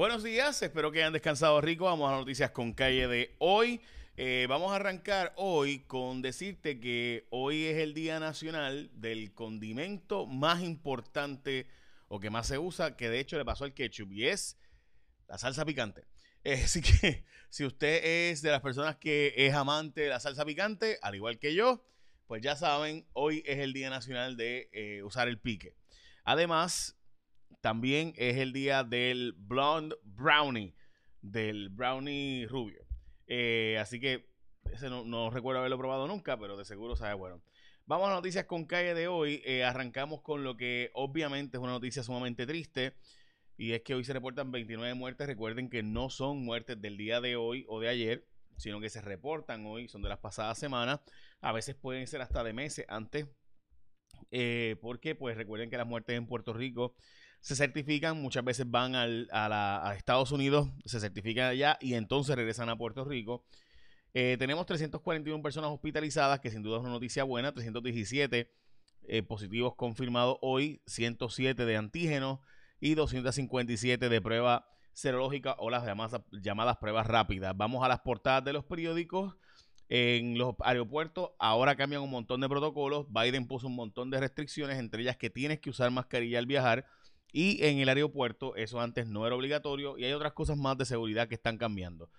Buenos días, espero que hayan descansado rico. Vamos a noticias con calle de hoy. Eh, vamos a arrancar hoy con decirte que hoy es el Día Nacional del condimento más importante o que más se usa, que de hecho le pasó al ketchup, y es la salsa picante. Eh, así que si usted es de las personas que es amante de la salsa picante, al igual que yo, pues ya saben, hoy es el Día Nacional de eh, usar el pique. Además, también es el día del blonde brownie, del brownie rubio. Eh, así que ese no, recuerdo haberlo probado nunca, pero de seguro sabe bueno. Vamos a noticias con calle de hoy. Eh, arrancamos con lo que obviamente es una noticia sumamente triste. Y es que hoy se reportan 29 muertes. Recuerden que no son muertes del día de hoy o de ayer, sino que se reportan hoy, son de las pasadas semanas. A veces pueden ser hasta de meses antes. Eh, porque pues recuerden que las muertes en Puerto Rico se certifican, muchas veces van a, Estados Unidos, se certifican allá y entonces regresan a Puerto Rico. Eh, tenemos 341 personas hospitalizadas, que sin duda es una noticia buena, 317 eh, positivos confirmados hoy, 107 de antígenos y 257 de prueba serológica o las llamadas, llamadas pruebas rápidas. Vamos a las portadas de los periódicos. En los aeropuertos ahora cambian un montón de protocolos. Biden puso un montón de restricciones, entre ellas que tienes que usar mascarilla al viajar. Y en el aeropuerto eso antes no era obligatorio y hay otras cosas más de seguridad que están cambiando.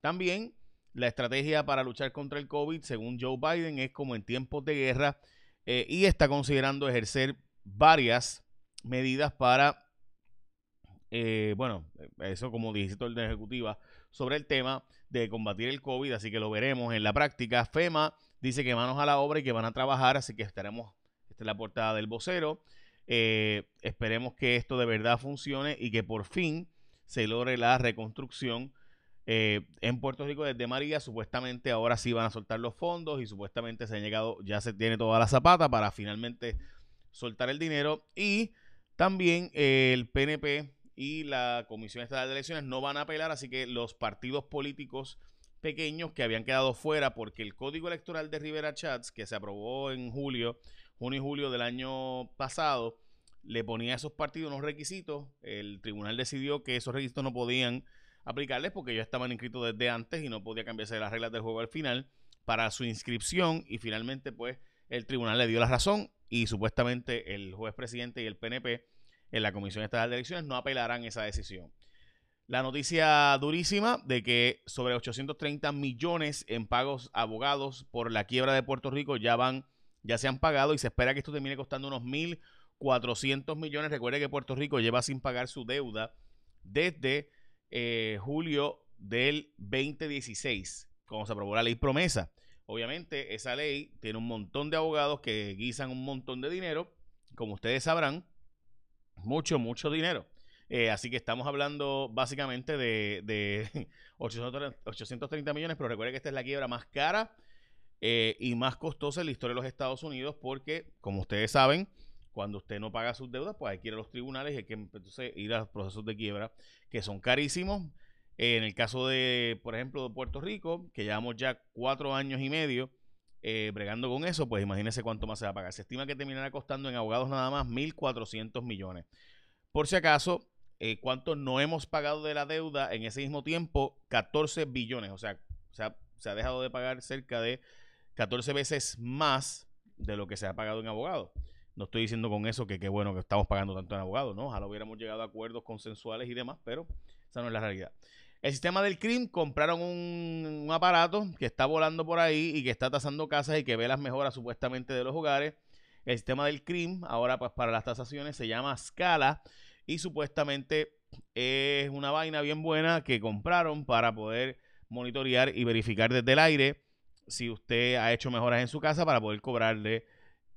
También la estrategia para luchar contra el COVID, según Joe Biden, es como en tiempos de guerra eh, y está considerando ejercer varias medidas para, eh, bueno, eso como dijiste de ejecutiva, sobre el tema de combatir el COVID, así que lo veremos en la práctica. FEMA dice que manos a la obra y que van a trabajar, así que estaremos, esta es la portada del vocero. Eh, esperemos que esto de verdad funcione y que por fin se logre la reconstrucción. Eh, en Puerto Rico desde María, supuestamente ahora sí van a soltar los fondos y supuestamente se han llegado, ya se tiene toda la zapata para finalmente soltar el dinero. Y también eh, el PNP y la Comisión Estatal de Elecciones no van a apelar, así que los partidos políticos pequeños que habían quedado fuera porque el código electoral de Rivera Chats, que se aprobó en julio, junio y julio del año pasado, le ponía a esos partidos unos requisitos. El tribunal decidió que esos requisitos no podían aplicarles porque ya estaban inscritos desde antes y no podía cambiarse las reglas del juego al final para su inscripción y finalmente pues el tribunal le dio la razón y supuestamente el juez presidente y el PNP en la Comisión Estatal de Elecciones no apelarán esa decisión. La noticia durísima de que sobre 830 millones en pagos abogados por la quiebra de Puerto Rico ya van ya se han pagado y se espera que esto termine costando unos 1.400 millones. Recuerde que Puerto Rico lleva sin pagar su deuda desde eh, julio del 2016, cuando se aprobó la ley promesa. Obviamente esa ley tiene un montón de abogados que guisan un montón de dinero, como ustedes sabrán, mucho, mucho dinero. Eh, así que estamos hablando básicamente de, de 830 millones, pero recuerde que esta es la quiebra más cara eh, y más costosa en la historia de los Estados Unidos porque, como ustedes saben, cuando usted no paga sus deudas, pues hay que ir a los tribunales y hay que entonces ir a los procesos de quiebra que son carísimos. en el caso de, por ejemplo, de Puerto Rico, que llevamos ya cuatro años y medio eh, bregando con eso, pues imagínense cuánto más se va a pagar. Se estima que terminará costando en abogados nada más 1.400 millones. Por si acaso, eh, ¿cuánto no hemos pagado de la deuda en ese mismo tiempo? 14 billones. O sea, se ha dejado de pagar cerca de 14 veces más de lo que se ha pagado en abogados. No estoy diciendo con eso que qué bueno que estamos pagando tanto en abogados, ¿no? Ojalá hubiéramos llegado a acuerdos consensuales y demás, pero esa no es la realidad. El sistema del CRIM compraron un, aparato que está volando por ahí y que está tasando casas y que ve las mejoras supuestamente de los hogares. El sistema del CRIM, ahora pues para las tasaciones, se llama Scala y supuestamente es una vaina bien buena que compraron para poder monitorear y verificar desde el aire si usted ha hecho mejoras en su casa para poder cobrarle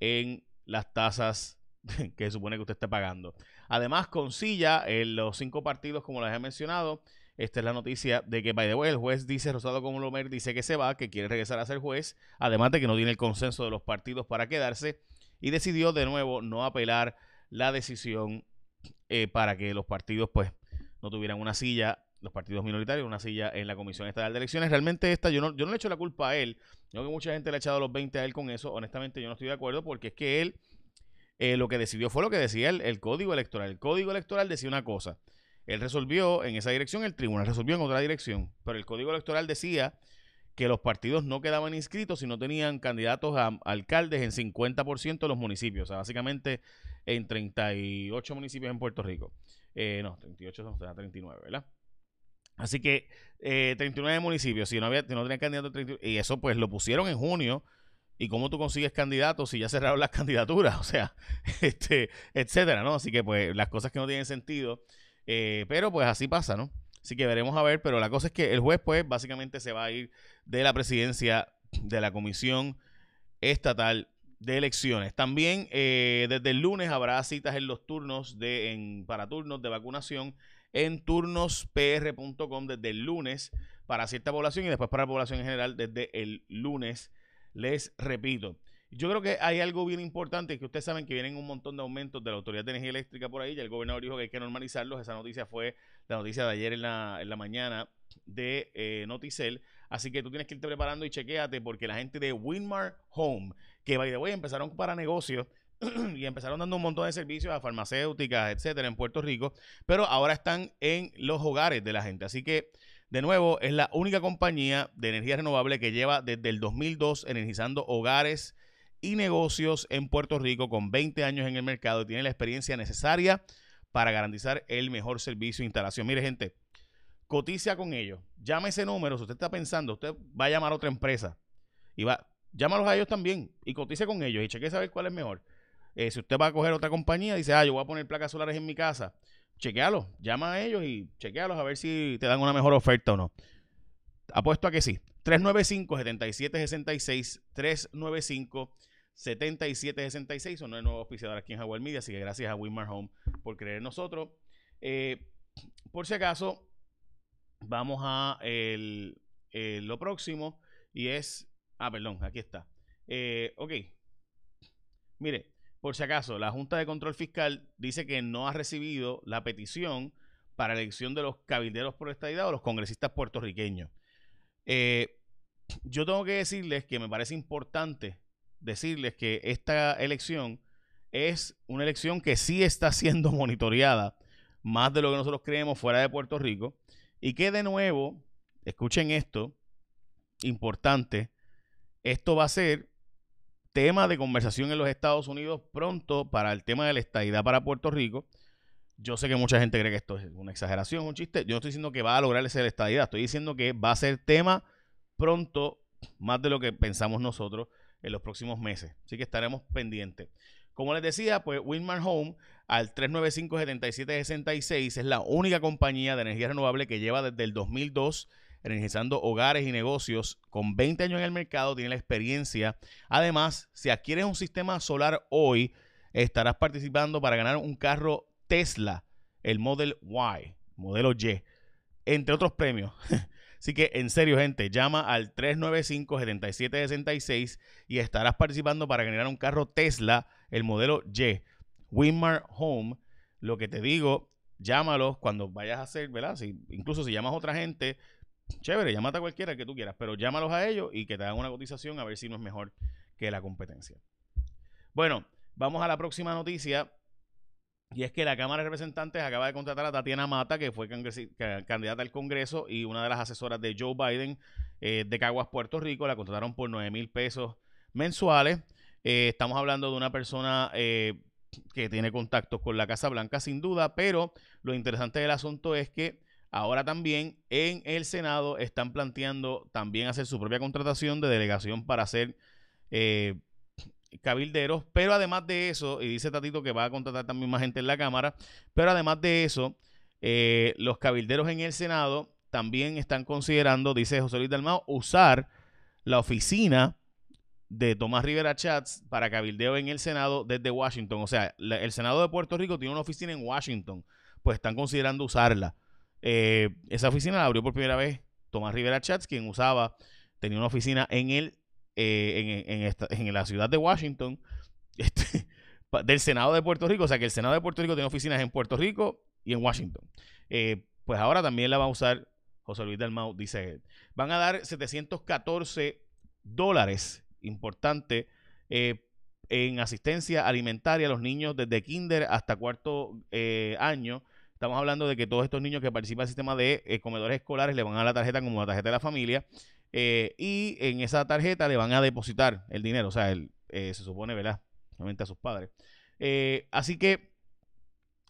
en las tasas que supone que usted esté pagando. Además, con silla en los cinco partidos, como les he mencionado, esta es la noticia de que, by the way, el juez dice, Rosado como Lomer dice que se va, que quiere regresar a ser juez, además de que no tiene el consenso de los partidos para quedarse, y decidió de nuevo no apelar la decisión eh, para que los partidos pues no tuvieran una silla los partidos minoritarios, una silla en la Comisión Estatal de Elecciones. Realmente esta, yo no, yo no le echo la culpa a él. Yo que mucha gente le ha echado los 20 a él con eso. Honestamente, yo no estoy de acuerdo porque es que él eh, lo que decidió fue lo que decía el, código electoral. El código electoral decía una cosa. Él resolvió en esa dirección, el tribunal resolvió en otra dirección, pero el código electoral decía que los partidos no quedaban inscritos si no tenían candidatos a alcaldes en 50% de los municipios, o sea, básicamente en 38 municipios en Puerto Rico. Eh, no, 38 son 39, ¿verdad? Así que eh, 39 municipios, si no había, si no tenían candidatos, y eso pues lo pusieron en junio. ¿Y cómo tú consigues candidatos si ya cerraron las candidaturas? O sea, este, etcétera, ¿no? Así que pues las cosas que no tienen sentido. Eh, pero pues así pasa, ¿no? Así que veremos a ver, pero la cosa es que el juez pues básicamente se va a ir de la presidencia de la Comisión Estatal de Elecciones. También eh, desde el lunes habrá citas en los turnos de, en, para turnos de vacunación en turnospr.com desde el lunes para cierta población y después para la población en general desde el lunes. Les repito. Yo creo que hay algo bien importante que ustedes saben que vienen un montón de aumentos de la Autoridad de Energía Eléctrica por ahí. y el gobernador dijo que hay que normalizarlos. Esa noticia fue la noticia de ayer en la, en la mañana de eh, Noticel. Así que tú tienes que irte preparando y chequéate porque la gente de Winmar Home, que by the way empezaron para negocios y empezaron dando un montón de servicios a farmacéuticas, etcétera, en Puerto Rico, pero ahora están en los hogares de la gente. Así que, de nuevo, es la única compañía de energía renovable que lleva desde el 2002 energizando hogares y negocios en Puerto Rico con 20 años en el mercado y tiene la experiencia necesaria para garantizar el mejor servicio de instalación. Mire, gente, cotiza con ellos. Llame ese número. Si usted está pensando, usted va a llamar a otra empresa y va, llámalos a ellos también y cotice con ellos y cheque saber cuál es mejor. Eh, si usted va a coger otra compañía, dice, ah, yo voy a poner placas solares en mi casa, chequealo, llama a ellos y chequealos a ver si te dan una mejor oferta o no. Apuesto a que sí. 395-7766, 395 7766 son nueve nuevos auspiciadores aquí en Jaguar Media, así que gracias a Winmar Home por creer en nosotros. Eh, por si acaso, vamos a lo próximo y es, ah, perdón, aquí está. Eh, ok, mire, por si acaso, la Junta de Control Fiscal dice que no ha recibido la petición para elección de los cabilderos por estadidad o los congresistas puertorriqueños. Eh, yo tengo que decirles que me parece importante decirles que esta elección es una elección que sí está siendo monitoreada más de lo que nosotros creemos fuera de Puerto Rico y que de nuevo, escuchen esto, importante, esto va a ser tema de conversación en los Estados Unidos pronto para el tema de la estadidad para Puerto Rico. Yo sé que mucha gente cree que esto es una exageración, un chiste. Yo no estoy diciendo que va a lograr esa estadidad, estoy diciendo que va a ser tema pronto, más de lo que pensamos nosotros en los próximos meses. Así que estaremos pendientes. Como les decía, pues Winmar Home al 395-7766 es la única compañía de energía renovable que lleva desde el 2002 energizando hogares y negocios con 20 años en el mercado, tiene la experiencia. Además, si adquieres un sistema solar hoy, estarás participando para ganar un carro Tesla, el Model Y, modelo Y, entre otros premios. Así que en serio, gente, llama al 395-7766 y estarás participando para ganar un carro Tesla, el modelo Y. Winmar Home, lo que te digo, llámalos cuando vayas a hacer, ¿verdad? Incluso si llamas a otra gente, chévere, llámate a cualquiera que tú quieras, pero llámalos a ellos y que te hagan una cotización a ver si no es mejor que la competencia. Bueno, vamos a la próxima noticia. Y es que la Cámara de Representantes acaba de contratar a Tatiana Mata, que fue candidata al Congreso y una de las asesoras de Joe Biden eh, de Caguas, Puerto Rico. La contrataron por 9 mil pesos mensuales. Eh, estamos hablando de una persona eh, que tiene contactos con la Casa Blanca, sin duda, pero lo interesante del asunto es que ahora también en el Senado están planteando también hacer su propia contratación de delegación para hacer cabilderos, pero además de eso, y dice Tatito que va a contratar también más gente en la Cámara, pero además de eso, eh, los cabilderos en el Senado también están considerando, dice José Luis Dalmao, usar la oficina de Tomás Rivera Chats para cabildeo en el Senado desde Washington. O sea, el Senado de Puerto Rico tiene una oficina en Washington, pues están considerando usarla. Eh, esa oficina la abrió por primera vez Tomás Rivera Chats, quien usaba, tenía una oficina en el eh, en, la ciudad de Washington este, del Senado de Puerto Rico. O sea que el Senado de Puerto Rico tiene oficinas en Puerto Rico y en Washington. Eh, pues ahora también la va a usar José Luis Dalmau, dice Van a dar 714 dólares, importante, eh, en asistencia alimentaria a los niños desde kinder hasta cuarto año Estamos hablando de que todos estos niños que participan en el sistema de eh, comedores escolares le van a la tarjeta como la tarjeta de la familia eh, y en esa tarjeta le van a depositar el dinero, o sea, se supone, ¿verdad? Obviamente a sus padres. así que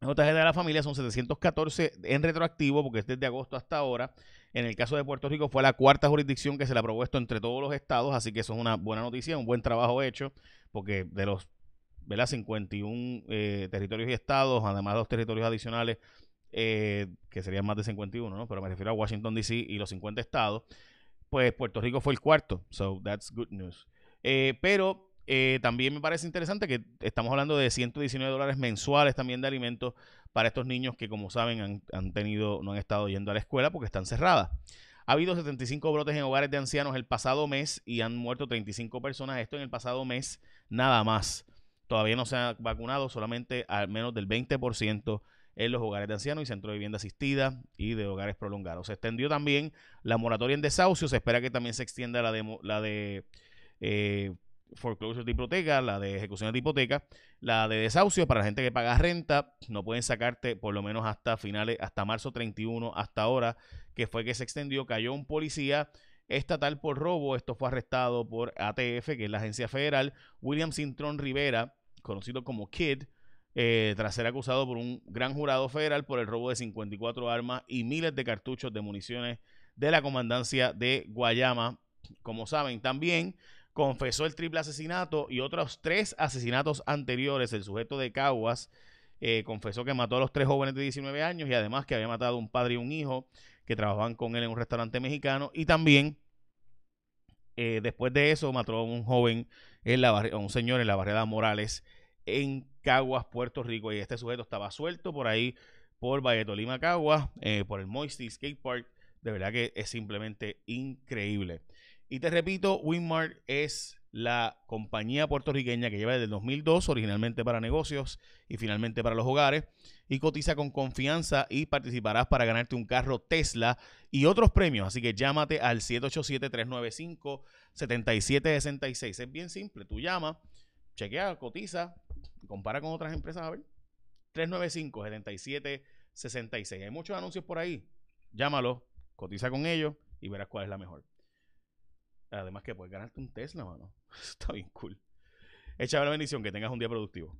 la tarjeta de la familia son 714 en retroactivo porque es desde agosto hasta ahora. En el caso de Puerto Rico fue la cuarta jurisdicción que se le aprobó esto entre todos los estados, así que eso es una buena noticia, un buen trabajo hecho, porque de los ¿verdad? 51 eh, territorios y estados, además de los territorios adicionales, eh, que serían más de 51, ¿no? Pero me refiero a Washington, D.C. y los 50 estados, pues Puerto Rico fue el cuarto. So, that's good news. Eh, pero también me parece interesante que estamos hablando de 119 dólares mensuales también de alimentos para estos niños que, como saben, han, han, tenido, no han estado yendo a la escuela porque están cerradas. Ha habido 75 brotes en hogares de ancianos el pasado mes y han muerto 35 personas. Esto en el pasado mes nada más. Todavía no se ha vacunado, solamente al menos del 20% en los hogares de ancianos y centros de vivienda asistida y de hogares prolongados. Se extendió también la moratoria en desahucio. Se espera que también se extienda la de, la de eh, foreclosure de hipoteca, la de ejecución de hipoteca, la de desahucio para la gente que paga renta. No pueden sacarte por lo menos hasta finales, hasta marzo 31, hasta ahora, que fue que se extendió. Cayó un policía estatal por robo. Esto fue arrestado por ATF, que es la agencia federal. William Cintrón Rivera, conocido como Kid, eh, tras ser acusado por un gran jurado federal por el robo de 54 armas y miles de cartuchos de municiones de la comandancia de Guayama. Como saben, también confesó el triple asesinato y otros tres asesinatos anteriores. El sujeto de Caguas eh, confesó que mató a los tres jóvenes de 19 años y además que había matado a un padre y un hijo que trabajaban con él en un restaurante mexicano y también eh, después de eso mató a un joven, en la a un señor en la barriada Morales en Caguas, Puerto Rico y este sujeto estaba suelto por ahí por Valle Tolima, Caguas, eh, por el Moisty Skate Park. De verdad que es simplemente increíble. Y te repito, Winmart es la compañía puertorriqueña que lleva desde el 2002, originalmente para negocios y finalmente para los hogares, y cotiza con confianza y participarás para ganarte un carro Tesla y otros premios. Así que llámate al 787-395-7766. Es bien simple, tú llamas, chequea, cotiza, compara con otras empresas a ver. 395-7766. Hay muchos anuncios por ahí. Llámalo, cotiza con ellos y verás cuál es la mejor. Además que puedes ganarte un Tesla, mano. Está bien cool. Echa la bendición, que tengas un día productivo.